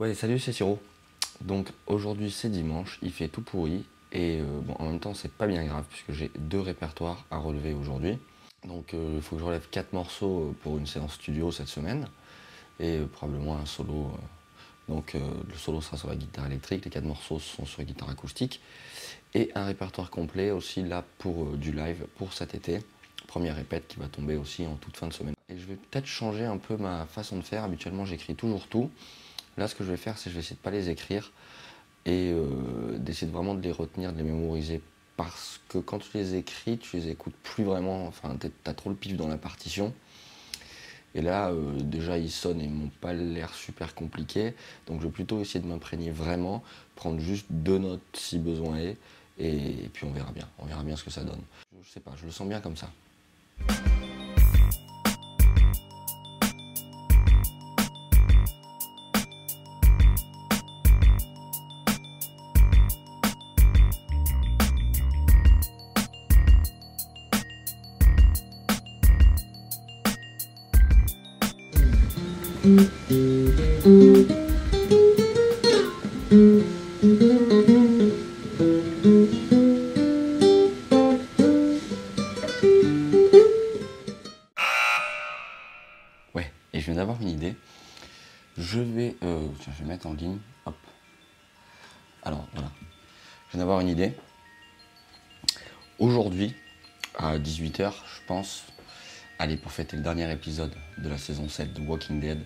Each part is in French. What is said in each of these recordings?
Ouais, salut, c'est Siro. Donc aujourd'hui c'est dimanche, il fait tout pourri et euh, bon, en même temps c'est pas bien grave puisque j'ai deux répertoires à relever aujourd'hui. Donc euh, il faut que je relève quatre morceaux euh, pour une séance studio cette semaine et probablement un solo. donc le solo sera sur la guitare électrique, les quatre morceaux sont sur la guitare acoustique et un répertoire complet aussi là pour du live pour cet été. Première répète qui va tomber aussi en toute fin de semaine. Et je vais peut-être changer un peu ma façon de faire. Habituellement j'écris toujours tout. Là, ce que je vais faire, c'est que je vais essayer de ne pas les écrire et euh, d'essayer vraiment de les retenir, de les mémoriser. Parce que quand tu les écris, tu les écoutes plus vraiment. Enfin, tu as trop le pif dans la partition. Et là, euh, déjà, ils sonnent et m'ont pas l'air super compliqués. Donc, je vais plutôt essayer de m'imprégner vraiment, prendre juste deux notes si besoin est. Et, puis, on verra bien. On verra bien ce que ça donne. Je sais pas, je le sens bien comme ça. Ouais, et je viens d'avoir une idée. Je vais, euh, je vais mettre en ligne. Hop. Alors voilà, je viens d'avoir une idée. Aujourd'hui, à 18h, je pense, allez, pour fêter le dernier épisode de la saison 7 de Walking Dead,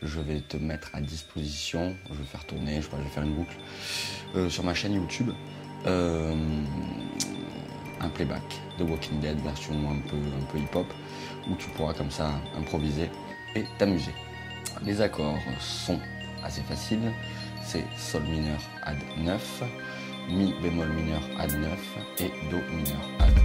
je vais te mettre à disposition, je vais faire tourner, je, pas, je vais faire une boucle euh, sur ma chaîne YouTube, euh, un playback de Walking Dead version un peu, un peu hip-hop, où tu pourras comme ça improviser et t'amuser. Les accords sont assez faciles, c'est Sol mineur Ad 9, Mi bémol mineur Ad 9,